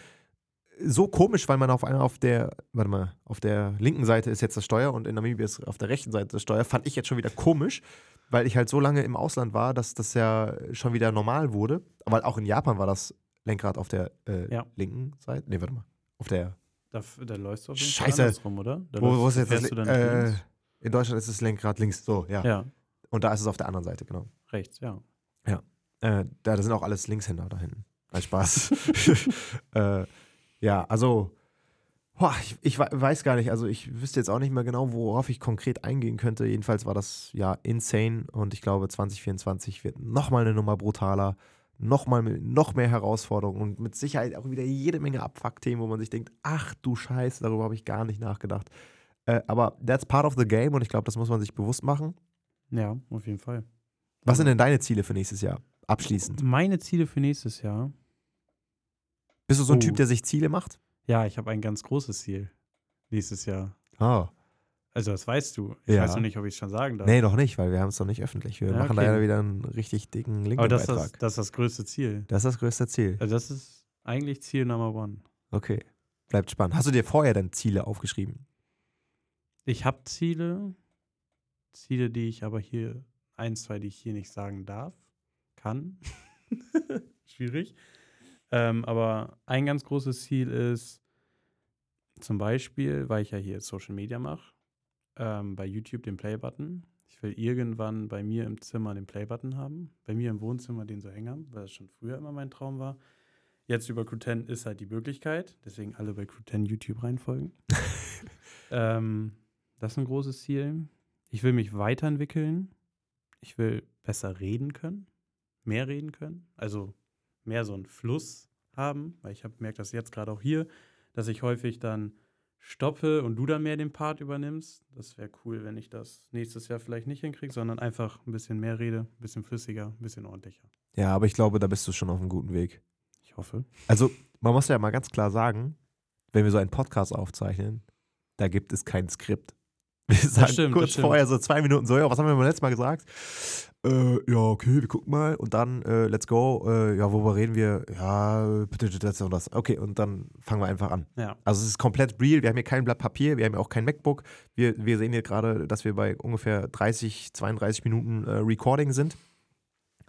So komisch, weil man auf einmal auf der, warte mal, auf der linken Seite ist jetzt das Steuer und in Namibia ist auf der rechten Seite das Steuer. Fand ich jetzt schon wieder komisch, weil ich halt so lange im Ausland war, dass das ja schon wieder normal wurde. Aber auch in Japan war das Lenkrad auf der äh, Ja. linken Seite. Nee, warte mal. Auf der. da, da läufst du auf jeden Fall Scheiße. andersrum, oder? Da Wo, wo ist jetzt das? Äh, in Deutschland ist das Lenkrad links. So, ja. Ja, Und da ist es auf der anderen Seite, genau. rechts, ja. Äh, da, da sind auch alles Linkshänder da hinten. Nein, Spaß. *laughs* *laughs* äh, ja, also, boah, ich, ich wei- weiß gar nicht, also ich wüsste jetzt auch nicht mehr genau, worauf ich konkret eingehen könnte. Jedenfalls war das ja insane und ich glaube, 2024 wird nochmal eine Nummer brutaler, nochmal noch mehr Herausforderungen und mit Sicherheit auch wieder jede Menge Abfuck-Themen, wo man sich denkt, ach du Scheiße, darüber habe ich gar nicht nachgedacht. Äh, aber that's part of the game und ich glaube, das muss man sich bewusst machen. Ja, auf jeden Fall. Was sind denn deine Ziele für nächstes Jahr? Abschließend. Meine Ziele für nächstes Jahr. Bist du so ein Oh. Typ, der sich Ziele macht? Ja, ich habe ein ganz großes Ziel nächstes Jahr. Ah. Also das weißt du. Ich Ja. weiß noch nicht, ob ich es schon sagen darf. Nee, noch nicht, weil wir haben es noch nicht öffentlich. Wir Ja, machen okay. ja wieder einen richtig dicken Aber das ist, das, das ist das größte Ziel. Das ist das größte Ziel. Also das ist eigentlich Ziel Number One. Okay. Bleibt spannend. Hast du dir vorher dann Ziele aufgeschrieben? Ich habe Ziele, Ziele, die ich aber hier, ein, zwei, die ich hier nicht sagen darf, kann. *laughs* Schwierig. Ähm, aber ein ganz großes Ziel ist zum Beispiel, weil ich ja hier Social Media mache, ähm, bei YouTube den Play-Button. Ich will irgendwann bei mir im Zimmer den Play-Button haben, bei mir im Wohnzimmer den so hängen haben, weil das schon früher immer mein Traum war. Jetzt über Crew10 ist halt die Möglichkeit, deswegen alle bei Crew10 YouTube reinfolgen. *laughs* ähm, das ist ein großes Ziel. Ich will mich weiterentwickeln. Ich will besser reden können, mehr reden können. Also mehr so einen Fluss haben, weil ich habe gemerkt, dass jetzt gerade auch hier, dass ich häufig dann stoppe und du dann mehr den Part übernimmst. Das wäre cool, wenn ich das nächstes Jahr vielleicht nicht hinkriege, sondern einfach ein bisschen mehr rede, ein bisschen flüssiger, ein bisschen ordentlicher. Ja, aber ich glaube, da bist du schon auf einem guten Weg. Ich hoffe. Also, man muss ja mal ganz klar sagen, wenn wir so einen Podcast aufzeichnen, da gibt es kein Skript. Wir sagen stimmt, kurz vorher so zwei Minuten so, ja, was haben wir beim letzten Mal gesagt? Äh, ja, okay, wir gucken mal und dann, äh, let's go. Äh, ja, worüber reden wir? Ja, bitte das und das. Okay, und dann fangen wir einfach an. Ja. Also es ist komplett real. Wir haben hier kein Blatt Papier, wir haben hier auch kein MacBook. Wir, wir sehen hier gerade, dass wir bei ungefähr 30, 32 Minuten äh, Recording sind.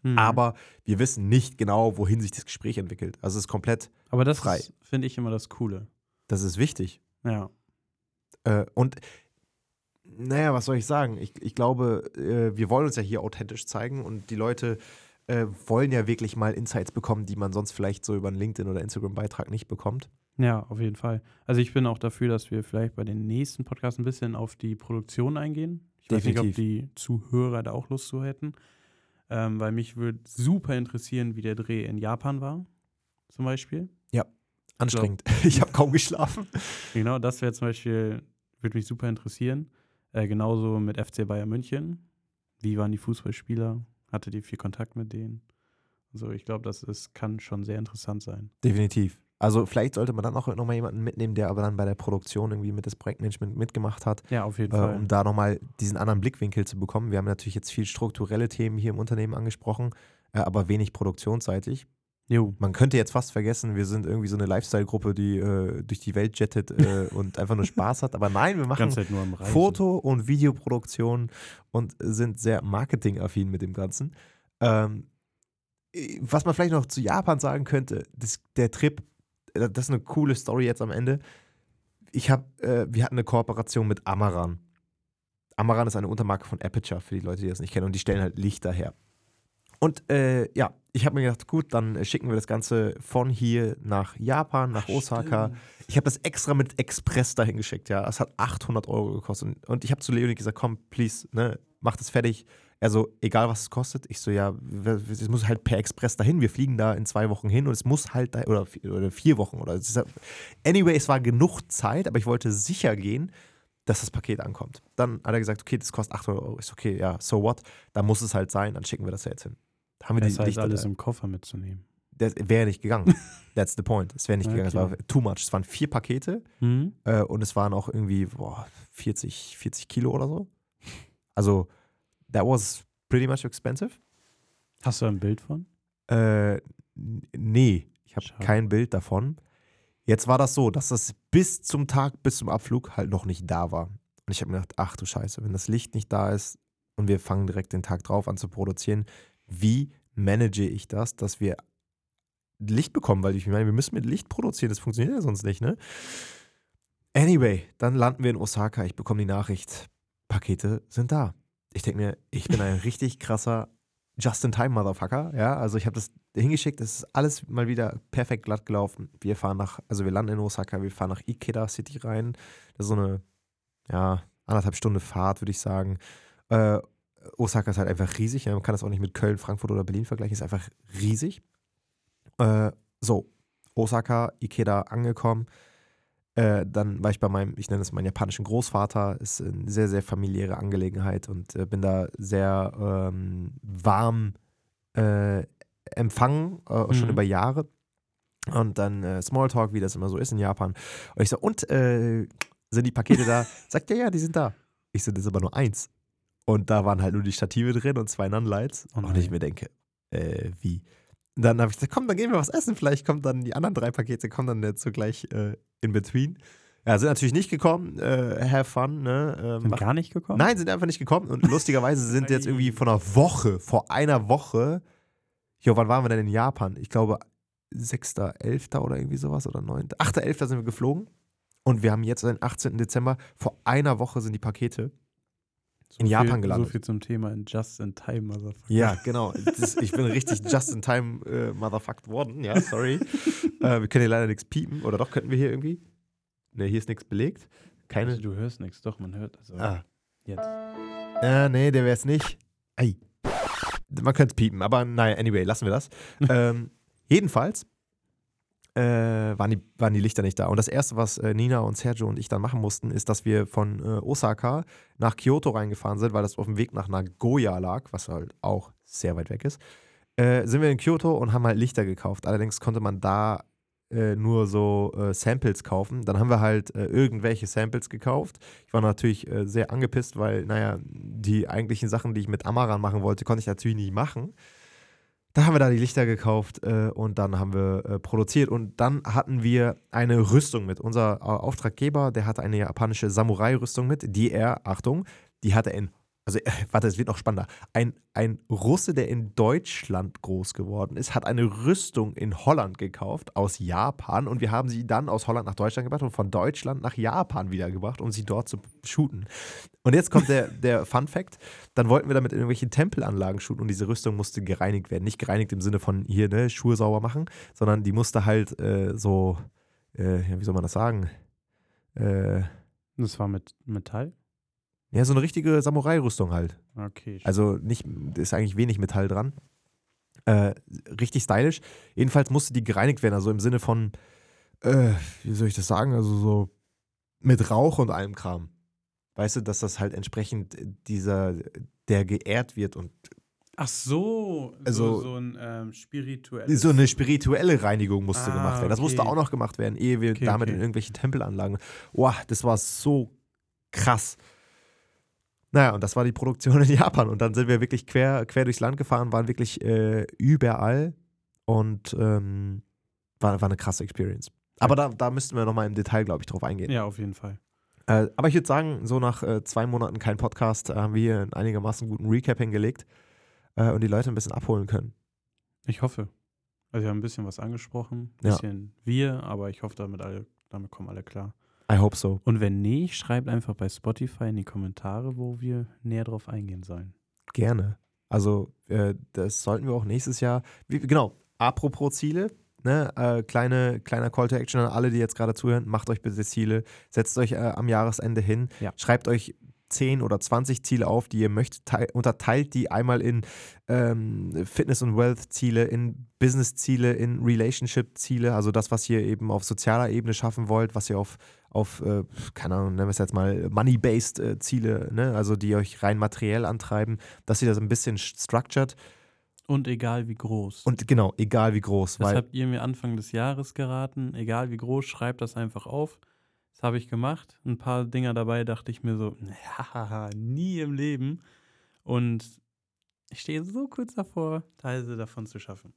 Mhm. Aber wir wissen nicht genau, wohin sich das Gespräch entwickelt. Also es ist komplett, Aber das frei. finde ich immer das Coole. das ist wichtig. Ja. Äh, und naja, was soll ich sagen? Ich, ich glaube, äh, wir wollen uns ja hier authentisch zeigen und die Leute äh, wollen ja wirklich mal Insights bekommen, die man sonst vielleicht so über einen LinkedIn- oder Instagram-Beitrag nicht bekommt. Ja, auf jeden Fall. Also ich bin auch dafür, dass wir vielleicht bei den nächsten Podcasts ein bisschen auf die Produktion eingehen. Ich weiß nicht, ob Definitiv. die Zuhörer da auch Lust zu hätten. Ähm, weil mich würde super interessieren, wie der Dreh in Japan war, zum Beispiel. Anstrengend. *laughs* Ich habe kaum geschlafen. Genau, das wäre zum Beispiel, würde mich super interessieren. Äh, genauso mit FC Bayern München. Wie waren die Fußballspieler? Hattet ihr viel Kontakt mit denen? Also ich glaube, das ist, kann schon sehr interessant sein. Definitiv. Also vielleicht sollte man dann auch nochmal jemanden mitnehmen, der aber dann bei der Produktion irgendwie mit das Projektmanagement mitgemacht hat, Ja, auf jeden äh, Fall. um da nochmal diesen anderen Blickwinkel zu bekommen. Wir haben natürlich jetzt viel strukturelle Themen hier im Unternehmen angesprochen, äh, aber wenig produktionsseitig. Jo. Man könnte jetzt fast vergessen, wir sind irgendwie so eine Lifestyle-Gruppe, die äh, durch die Welt jettet äh, *laughs* und einfach nur Spaß hat. Aber nein, wir machen halt. Foto- und Videoproduktion und sind sehr marketingaffin mit dem Ganzen. Ähm, was man vielleicht noch zu Japan sagen könnte, das, der Trip, äh, das ist eine coole Story jetzt am Ende. Ich habe, äh, wir hatten eine Kooperation mit Amaran. Amaran ist eine Untermarke von Aperture, für die Leute, die das nicht kennen, und die stellen halt Lichter her. Und äh, ja, ich habe mir gedacht, gut, dann schicken wir das Ganze von hier nach Japan, nach Osaka. Ich habe das extra mit Express dahin geschickt, ja. Es hat 800 Euro gekostet. Und- ich habe zu Leonie gesagt, komm, please, ne, mach das fertig. Also, egal was es kostet. Ich so, ja, es muss halt per Express dahin. Wir fliegen da in zwei Wochen hin und es muss halt, da, oder, oder vier Wochen. Oder anyway, es war genug Zeit, aber ich wollte sicher gehen, dass das Paket ankommt. Dann hat er gesagt, okay, das kostet 800 Euro. Ich so, okay, ja, so what? Dann muss es halt sein, dann schicken wir das ja jetzt hin. Haben wir Das die heißt, Lichter alles im Koffer mitzunehmen. das wäre nicht gegangen. *laughs* That's the point. Es wäre nicht gegangen. Es war Okay. too much. Es waren vier Pakete Mhm. äh, und es waren auch irgendwie boah, 40, 40 Kilo oder so. Also, that was pretty much expensive. Hast du ein Bild von? Äh, nee, ich habe kein Bild davon. Jetzt war das so, dass das bis zum Tag, bis zum Abflug halt noch nicht da war. Und ich habe mir gedacht, ach du Scheiße, wenn das Licht nicht da ist und wir fangen direkt den Tag drauf an zu produzieren, wie manage ich das, dass wir Licht bekommen? Weil ich meine, wir müssen mit Licht produzieren, das funktioniert ja sonst nicht, ne? Anyway, dann landen wir in Osaka, ich bekomme die Nachricht, Pakete sind da. Ich denke mir, ich bin ein *laughs* richtig krasser Just-in-Time-Motherfucker, ja, also ich habe das hingeschickt, es ist alles mal wieder perfekt glatt gelaufen. Wir fahren nach, also wir landen in Osaka, wir fahren nach Ikeda City rein, das ist so eine, ja, anderthalb Stunde Fahrt, würde ich sagen. Äh, Osaka ist halt einfach riesig, ja, man kann das auch nicht mit Köln, Frankfurt oder Berlin vergleichen, ist einfach riesig. Äh, so, Osaka, Ikeda angekommen, äh, dann war ich bei meinem, ich nenne es meinen japanischen Großvater, ist eine sehr, sehr familiäre Angelegenheit und äh, bin da sehr ähm, warm äh, empfangen, äh, schon Mhm. über Jahre. Und dann äh, Smalltalk, wie das immer so ist in Japan. Und ich so, und äh, sind die Pakete da? *laughs* Sagt er, ja, die sind da. Ich so, das ist aber nur eins. Und da waren halt nur die Stative drin und zwei Nunlights. Oh und ich mir denke, äh, wie? Und dann habe ich gesagt, komm, dann gehen wir was essen. Vielleicht kommen dann die anderen drei Pakete, kommen dann jetzt so gleich äh, in between. Ja, sind natürlich nicht gekommen. Äh, have fun, ne? Äh, Sind gar nicht gekommen? Nein, sind einfach nicht gekommen. Und lustigerweise *laughs* sind jetzt irgendwie vor einer Woche, vor einer Woche, jo, wann waren wir denn in Japan? Ich glaube, 6.11. oder irgendwie sowas oder 9. 8.11. sind wir geflogen. Und wir haben jetzt den 18. Dezember. Vor einer Woche sind die Pakete. So in viel, Japan gelandet. So viel zum Thema in Just in Time, Motherfucker. Ja, genau. Das, ich bin richtig just in time äh, motherfucked worden. Ja, sorry. *laughs* äh, wir können hier leider nichts piepen. Oder doch, könnten wir hier irgendwie? Ne, hier ist nichts belegt. Keine. Also, du hörst nichts, doch, man hört. Also, Ah. Jetzt. Äh, nee, der wäre es nicht. Ei. Man könnte es piepen, aber naja, anyway, lassen wir das. *laughs* ähm, jedenfalls äh, waren, die, waren die Lichter nicht da. Und das Erste, was äh, Nina und Sergio und ich dann machen mussten, ist, dass wir von äh, Osaka nach Kyoto reingefahren sind, weil das auf dem Weg nach Nagoya lag, was halt auch sehr weit weg ist. Äh, sind wir in Kyoto und haben halt Lichter gekauft. Allerdings konnte man da äh, nur so äh, Samples kaufen. Dann haben wir halt irgendwelche Samples gekauft. Ich war natürlich sehr angepisst, weil, naja, die eigentlichen Sachen, die ich mit Amaran machen wollte, konnte ich natürlich nicht machen. Dann haben wir da die Lichter gekauft äh, und dann haben wir äh, produziert. Und dann hatten wir eine Rüstung mit. Unser äh, Auftraggeber, der hatte eine japanische Samurai-Rüstung mit, die er, Achtung, die hatte er in also äh, warte, es wird noch spannender. Ein, ein Russe, der in Deutschland groß geworden ist, hat eine Rüstung in Holland gekauft aus Japan und wir haben sie dann aus Holland nach Deutschland gebracht und von Deutschland nach Japan wiedergebracht, um sie dort zu shooten. Und jetzt kommt der, *laughs* der Fun Fact: Dann wollten wir damit in irgendwelchen Tempelanlagen shooten und diese Rüstung musste gereinigt werden. Nicht gereinigt im Sinne von hier, ne, Schuhe sauber machen, sondern die musste halt äh, so, äh, ja, wie soll man das sagen? Äh, Das war mit Metall? Ja, so eine richtige Samurai-Rüstung halt. Okay. Also nicht, ist eigentlich wenig Metall dran. Äh, richtig stylisch. Jedenfalls musste die gereinigt werden, also im Sinne von, äh, wie soll ich das sagen, also so mit Rauch und allem Kram. Weißt du, dass das halt entsprechend dieser, der geehrt wird und Ach so, Also- so, so ein ähm, spirituelles. so eine spirituelle Reinigung musste Ah, gemacht werden. Das musste okay. auch noch gemacht werden, ehe wir Okay, damit okay. in irgendwelche Tempelanlagen. Boah, das war so krass. Naja, und das war die Produktion in *laughs* Japan. Und dann sind wir wirklich quer, quer durchs Land gefahren, waren wirklich äh, überall und ähm, war, war eine krasse Experience. Aber da, da müssten wir nochmal im Detail, glaube ich, drauf eingehen. Ja, auf jeden Fall. Äh, aber ich würde sagen, so nach äh, zwei Monaten kein Podcast äh, haben wir hier einen einigermaßen guten Recap hingelegt äh, und die Leute ein bisschen abholen können. Ich hoffe. Also wir haben ein bisschen was angesprochen, ein Ja. bisschen wir, aber ich hoffe, damit alle, damit kommen alle klar. I hope so. Und wenn nicht, schreibt einfach bei Spotify in die Kommentare, wo wir näher drauf eingehen sollen. Gerne. Also, äh, das sollten wir auch nächstes Jahr. Wie, genau, apropos Ziele, ne, äh, kleine, kleiner Call to Action an alle, die jetzt gerade zuhören, macht euch bitte Ziele, setzt euch äh, am Jahresende hin, Ja. schreibt euch 10 oder 20 Ziele auf, die ihr möchtet, teil, unterteilt die einmal in ähm, Fitness- und Wealth-Ziele, in Business-Ziele, in Relationship-Ziele, also das, was ihr eben auf sozialer Ebene schaffen wollt, was ihr auf, auf äh, keine Ahnung, nennen wir es jetzt mal Money-Based äh, Ziele, ne, also die euch rein materiell antreiben, dass ihr das ein bisschen structured Und egal wie groß. und genau, egal wie groß, das habt ihr mir Anfang des Jahres geraten. Egal wie groß, schreibt das einfach auf. Das habe ich gemacht. Ein paar Dinger dabei dachte ich mir so, *laughs* hahaha, nie im Leben. Und ich stehe so kurz davor, Teile davon zu schaffen.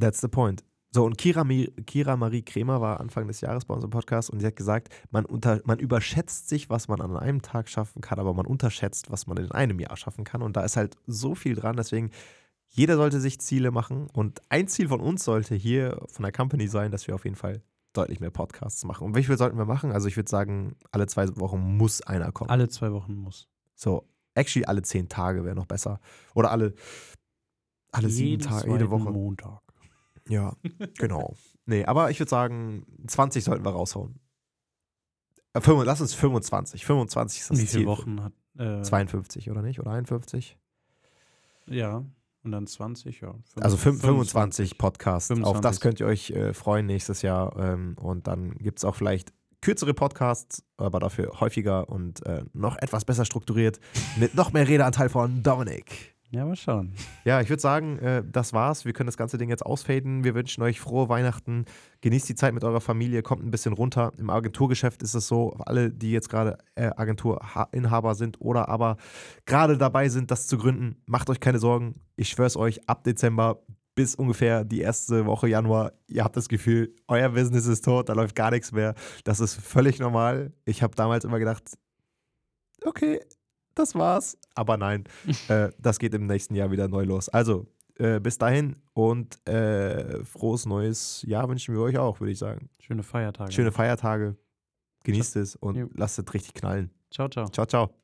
That's the point. So, und Kira, Kira Marie Kremer war Anfang des Jahres bei uns im Podcast und sie hat gesagt, man, unter, man überschätzt sich, was man an einem Tag schaffen kann, aber man unterschätzt, was man in einem Jahr schaffen kann. Und da ist halt so viel dran. Deswegen, jeder sollte sich Ziele machen. Und ein Ziel von uns sollte hier von der Company sein, dass wir auf jeden Fall deutlich mehr Podcasts machen. Und wie viel sollten wir machen? Also, ich würde sagen, alle zwei Wochen muss einer kommen. Alle zwei Wochen muss. So, actually, alle zehn Tage wäre noch besser. Oder alle, alle sieben Tage, jede Woche. Montag. Ja, genau. Nee, aber ich würde sagen, 20 sollten wir raushauen. Äh, lass uns 25. 25 ist das Wie viele Wochen hat. Äh, 52, oder nicht? Oder 51? Ja. Und dann 20, ja. Also fün- 25 Podcasts. Auf 25. das könnt ihr euch äh, freuen nächstes Jahr. Ähm, und dann gibt es auch vielleicht kürzere Podcasts, aber dafür häufiger und äh, noch etwas besser strukturiert mit noch mehr Redeanteil von Dominik. Ja, mal schauen. Ja, ich würde sagen, äh, das war's. Wir können das ganze Ding jetzt ausfaden. Wir wünschen euch frohe Weihnachten. Genießt die Zeit mit eurer Familie, kommt ein bisschen runter. Im Agenturgeschäft ist es so, alle, die jetzt gerade äh, Agenturinhaber sind oder aber gerade dabei sind, das zu gründen, macht euch keine Sorgen. Ich schwör's euch, ab Dezember bis ungefähr die erste Woche Januar, ihr habt das Gefühl, euer Business ist tot, da läuft gar nichts mehr. Das ist völlig normal. Ich habe damals immer gedacht, okay, das war's. Aber nein, äh, das geht im nächsten Jahr wieder neu los. Also, äh, bis dahin und äh, frohes neues Jahr wünschen wir euch auch, würde ich sagen. Schöne Feiertage. Schöne Feiertage. Genießt es und Jo. lasst es richtig knallen. Ciao, ciao. Ciao, ciao.